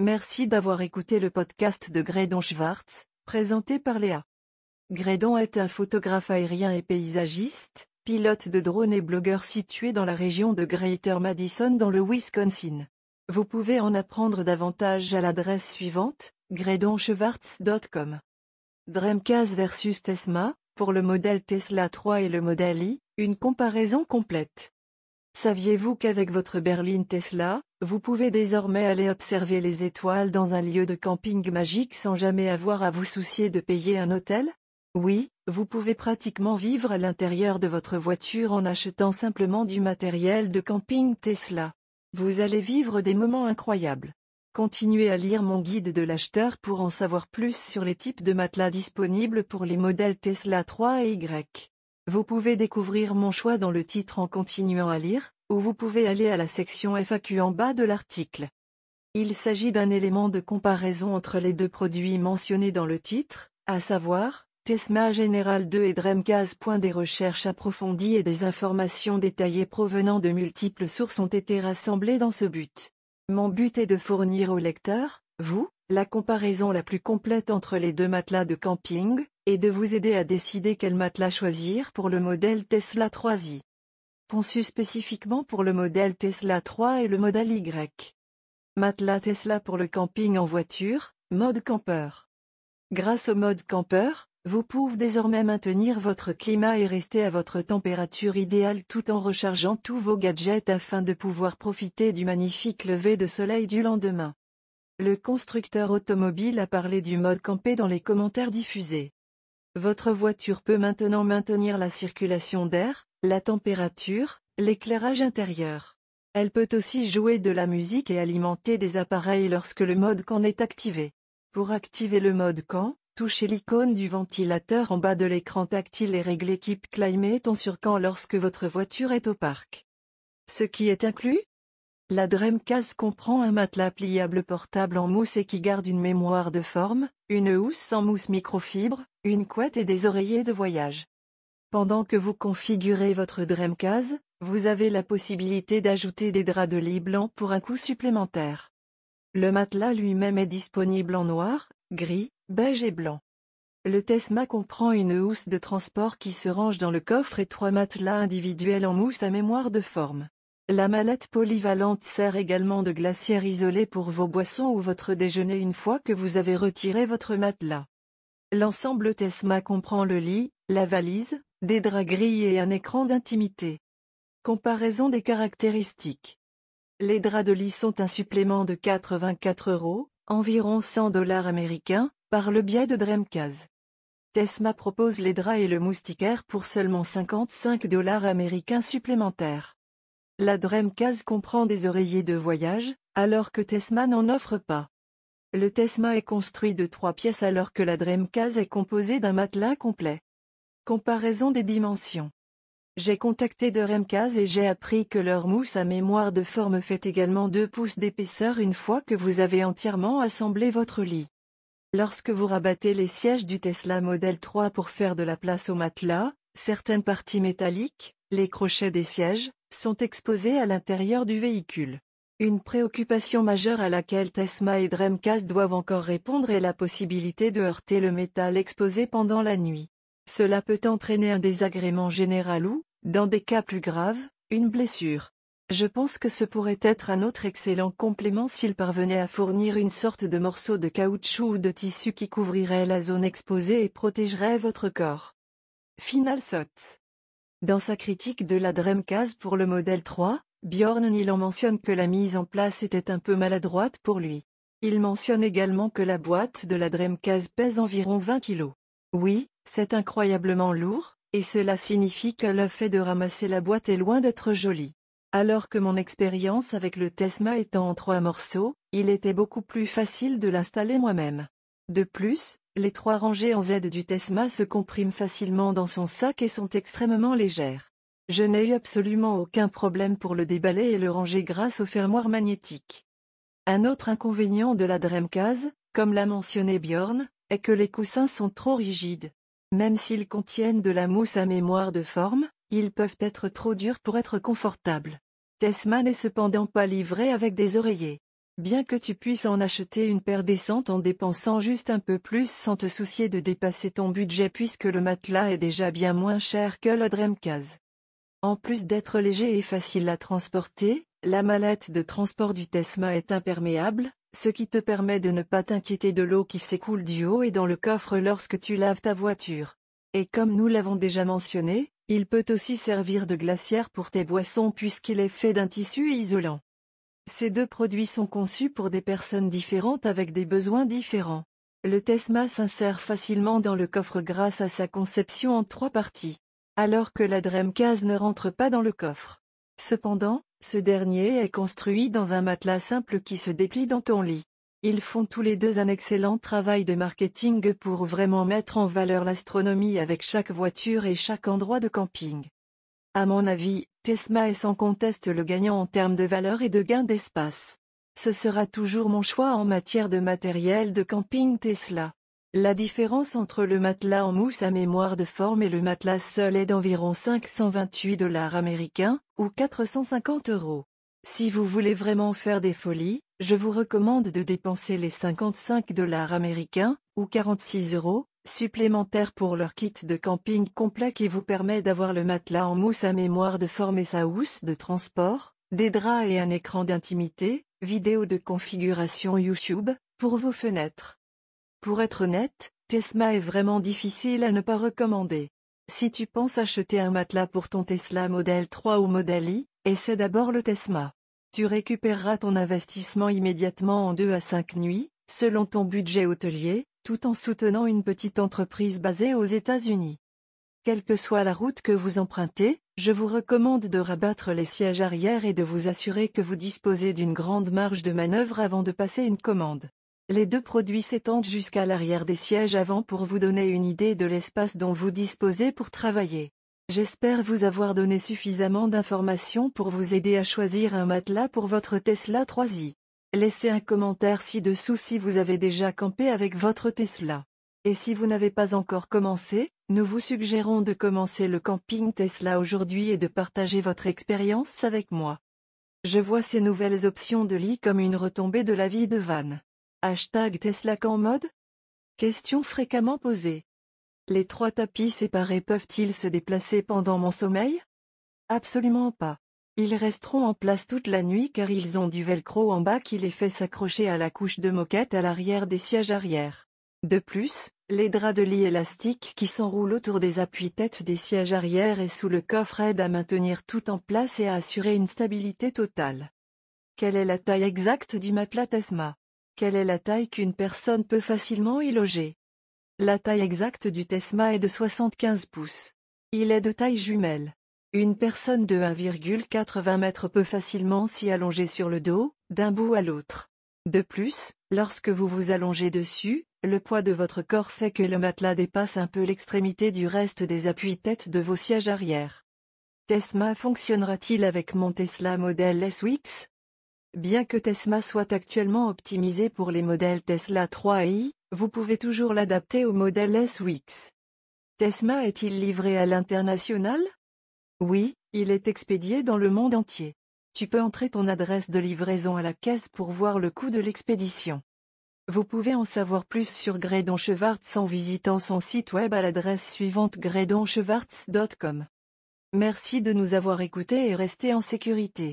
Merci d'avoir écouté le podcast de Grédon Schwartz, présenté par Léa. Grédon est un photographe aérien et paysagiste, pilote de drone et blogueur situé dans la région de Greater Madison dans le Wisconsin. Vous pouvez en apprendre davantage à l'adresse suivante, gredonschwartz.com. Dreamcast versus Tesla, pour le modèle Tesla 3 et le modèle i, une comparaison complète. Saviez-vous qu'avec votre berline Tesla, vous pouvez désormais aller observer les étoiles dans un lieu de camping magique sans jamais avoir à vous soucier de payer un hôtel? Oui, vous pouvez pratiquement vivre à l'intérieur de votre voiture en achetant simplement du matériel de camping Tesla. Vous allez vivre des moments incroyables. Continuez à lire mon guide de l'acheteur pour en savoir plus sur les types de matelas disponibles pour les modèles Tesla 3 et Y. Vous pouvez découvrir mon choix dans le titre en continuant à lire, ou vous pouvez aller à la section FAQ en bas de l'article. Il s'agit d'un élément de comparaison entre les deux produits mentionnés dans le titre, à savoir, Tesma Général 2 et Dreamcast. Des recherches approfondies et des informations détaillées provenant de multiples sources ont été rassemblées dans ce but. Mon but est de fournir au lecteur, vous, la comparaison la plus complète entre les deux matelas de camping, et de vous aider à décider quel matelas choisir pour le modèle Tesla 3i. Conçu spécifiquement pour le modèle Tesla 3 et le modèle Y. Matelas Tesla pour le camping en voiture, mode campeur. Grâce au mode campeur, vous pouvez désormais maintenir votre climat et rester à votre température idéale tout en rechargeant tous vos gadgets afin de pouvoir profiter du magnifique lever de soleil du lendemain. Le constructeur automobile a parlé du mode campé dans les commentaires diffusés. Votre voiture peut maintenant maintenir la circulation d'air, la température, l'éclairage intérieur. Elle peut aussi jouer de la musique et alimenter des appareils lorsque le mode camp est activé. Pour activer le mode camp, touchez l'icône du ventilateur en bas de l'écran tactile et réglez Keep Climate en surcamp lorsque votre voiture est au parc. Ce qui est inclus? La Dreamcast comprend un matelas pliable portable en mousse et qui garde une mémoire de forme, une housse sans mousse microfibre, une couette et des oreillers de voyage. Pendant que vous configurez votre Dreamcast, vous avez la possibilité d'ajouter des draps de lit blanc pour un coût supplémentaire. Le matelas lui-même est disponible en noir, gris, beige et blanc. Le Tesma comprend une housse de transport qui se range dans le coffre et trois matelas individuels en mousse à mémoire de forme. La mallette polyvalente sert également de glacière isolée pour vos boissons ou votre déjeuner une fois que vous avez retiré votre matelas. L'ensemble Tesma comprend le lit, la valise, des draps gris et un écran d'intimité. Comparaison des caractéristiques. Les draps de lit sont un supplément de 84 euros, environ 100 dollars américains, par le biais de Dreamcast. Tesma propose les draps et le moustiquaire pour seulement 55 dollars américains supplémentaires. La Dreamcast comprend des oreillers de voyage, alors que Tesma n'en offre pas. Le Tesma est construit de trois pièces alors que la Dreamcast est composée d'un matelas complet. Comparaison des dimensions. J'ai contacté Dreamcast et j'ai appris que leur mousse à mémoire de forme fait également 2 pouces d'épaisseur une fois que vous avez entièrement assemblé votre lit. Lorsque vous rabattez les sièges du Tesla Model 3 pour faire de la place au matelas, certaines parties métalliques, les crochets des sièges, sont exposés à l'intérieur du véhicule. Une préoccupation majeure à laquelle Tesma et Dreamcast doivent encore répondre est la possibilité de heurter le métal exposé pendant la nuit. Cela peut entraîner un désagrément général ou, dans des cas plus graves, une blessure. Je pense que ce pourrait être un autre excellent complément s'il parvenait à fournir une sorte de morceau de caoutchouc ou de tissu qui couvrirait la zone exposée et protégerait votre corps. Final Sots dans sa critique de la Dreamcast pour le modèle 3, Bjorn Niel mentionne que la mise en place était un peu maladroite pour lui. Il mentionne également que la boîte de la Dreamcast pèse environ 20 kg. Oui, c'est incroyablement lourd, et cela signifie que le fait de ramasser la boîte est loin d'être joli. Alors que mon expérience avec le Tesma étant en trois morceaux, il était beaucoup plus facile de l'installer moi-même. De plus, les trois rangées en Z du Tesma se compriment facilement dans son sac et sont extrêmement légères. Je n'ai eu absolument aucun problème pour le déballer et le ranger grâce au fermoir magnétique. Un autre inconvénient de la Dreamcast, comme l'a mentionné Bjorn, est que les coussins sont trop rigides. Même s'ils contiennent de la mousse à mémoire de forme, ils peuvent être trop durs pour être confortables. Tesma n'est cependant pas livré avec des oreillers. Bien que tu puisses en acheter une paire décente en dépensant juste un peu plus sans te soucier de dépasser ton budget puisque le matelas est déjà bien moins cher que le Dreamcase. En plus d'être léger et facile à transporter, la mallette de transport du Tesma est imperméable, ce qui te permet de ne pas t'inquiéter de l'eau qui s'écoule du haut et dans le coffre lorsque tu laves ta voiture. Et comme nous l'avons déjà mentionné, il peut aussi servir de glacière pour tes boissons puisqu'il est fait d'un tissu isolant. Ces deux produits sont conçus pour des personnes différentes avec des besoins différents. Le Tesma s'insère facilement dans le coffre grâce à sa conception en trois parties, alors que la Dreamcase ne rentre pas dans le coffre. Cependant, ce dernier est construit dans un matelas simple qui se déplie dans ton lit. Ils font tous les deux un excellent travail de marketing pour vraiment mettre en valeur l'astronomie avec chaque voiture et chaque endroit de camping. À mon avis, Tesma est sans conteste le gagnant en termes de valeur et de gain d'espace. Ce sera toujours mon choix en matière de matériel de camping Tesla. La différence entre le matelas en mousse à mémoire de forme et le matelas seul est d'environ 528 dollars américains, ou 450 euros. Si vous voulez vraiment faire des folies, je vous recommande de dépenser les 55 dollars américains, ou 46 euros, supplémentaires pour leur kit de camping complet qui vous permet d'avoir le matelas en mousse à mémoire de forme sa housse de transport, des draps et un écran d'intimité, vidéo de configuration YouTube, pour vos fenêtres. Pour être honnête, Tesma est vraiment difficile à ne pas recommander. Si tu penses acheter un matelas pour ton Tesla Model 3 ou Model I, essaie d'abord le Tesma. Tu récupéreras ton investissement immédiatement en 2 à 5 nuits, selon ton budget hôtelier, tout en soutenant une petite entreprise basée aux États-Unis. Quelle que soit la route que vous empruntez, je vous recommande de rabattre les sièges arrière et de vous assurer que vous disposez d'une grande marge de manœuvre avant de passer une commande. Les deux produits s'étendent jusqu'à l'arrière des sièges avant pour vous donner une idée de l'espace dont vous disposez pour travailler. J'espère vous avoir donné suffisamment d'informations pour vous aider à choisir un matelas pour votre Tesla 3i. Laissez un commentaire ci-dessous si vous avez déjà campé avec votre Tesla. Et si vous n'avez pas encore commencé, nous vous suggérons de commencer le camping Tesla aujourd'hui et de partager votre expérience avec moi. Je vois ces nouvelles options de lit comme une retombée de la vie de Van. Hashtag Tesla Camp Mode? Question fréquemment posée. Les trois tapis séparés peuvent-ils se déplacer pendant mon sommeil? Absolument pas. Ils resteront en place toute la nuit car ils ont du velcro en bas qui les fait s'accrocher à la couche de moquette à l'arrière des sièges arrière. De plus, les draps de lit élastiques qui s'enroulent autour des appuis-têtes des sièges arrière et sous le coffre aident à maintenir tout en place et à assurer une stabilité totale. Quelle est la taille exacte du matelas Tesma Quelle est la taille qu'une personne peut facilement y loger? La taille exacte du Tesma est de 75 pouces. Il est de taille jumelle. Une personne de 1,80 m peut facilement s'y allonger sur le dos, d'un bout à l'autre. De plus, lorsque vous vous allongez dessus, le poids de votre corps fait que le matelas dépasse un peu l'extrémité du reste des appuis-têtes de vos sièges arrière. Tesma fonctionnera-t-il avec mon Tesla modèle SWX Bien que Tesma soit actuellement optimisé pour les modèles Tesla 3i, vous pouvez toujours l'adapter au modèle SWX. Tesma est-il livré à l'international? Oui, il est expédié dans le monde entier. Tu peux entrer ton adresse de livraison à la caisse pour voir le coût de l'expédition. Vous pouvez en savoir plus sur Grédon Schwartz en visitant son site web à l'adresse suivante gredonschwartz.com. Merci de nous avoir écoutés et restez en sécurité.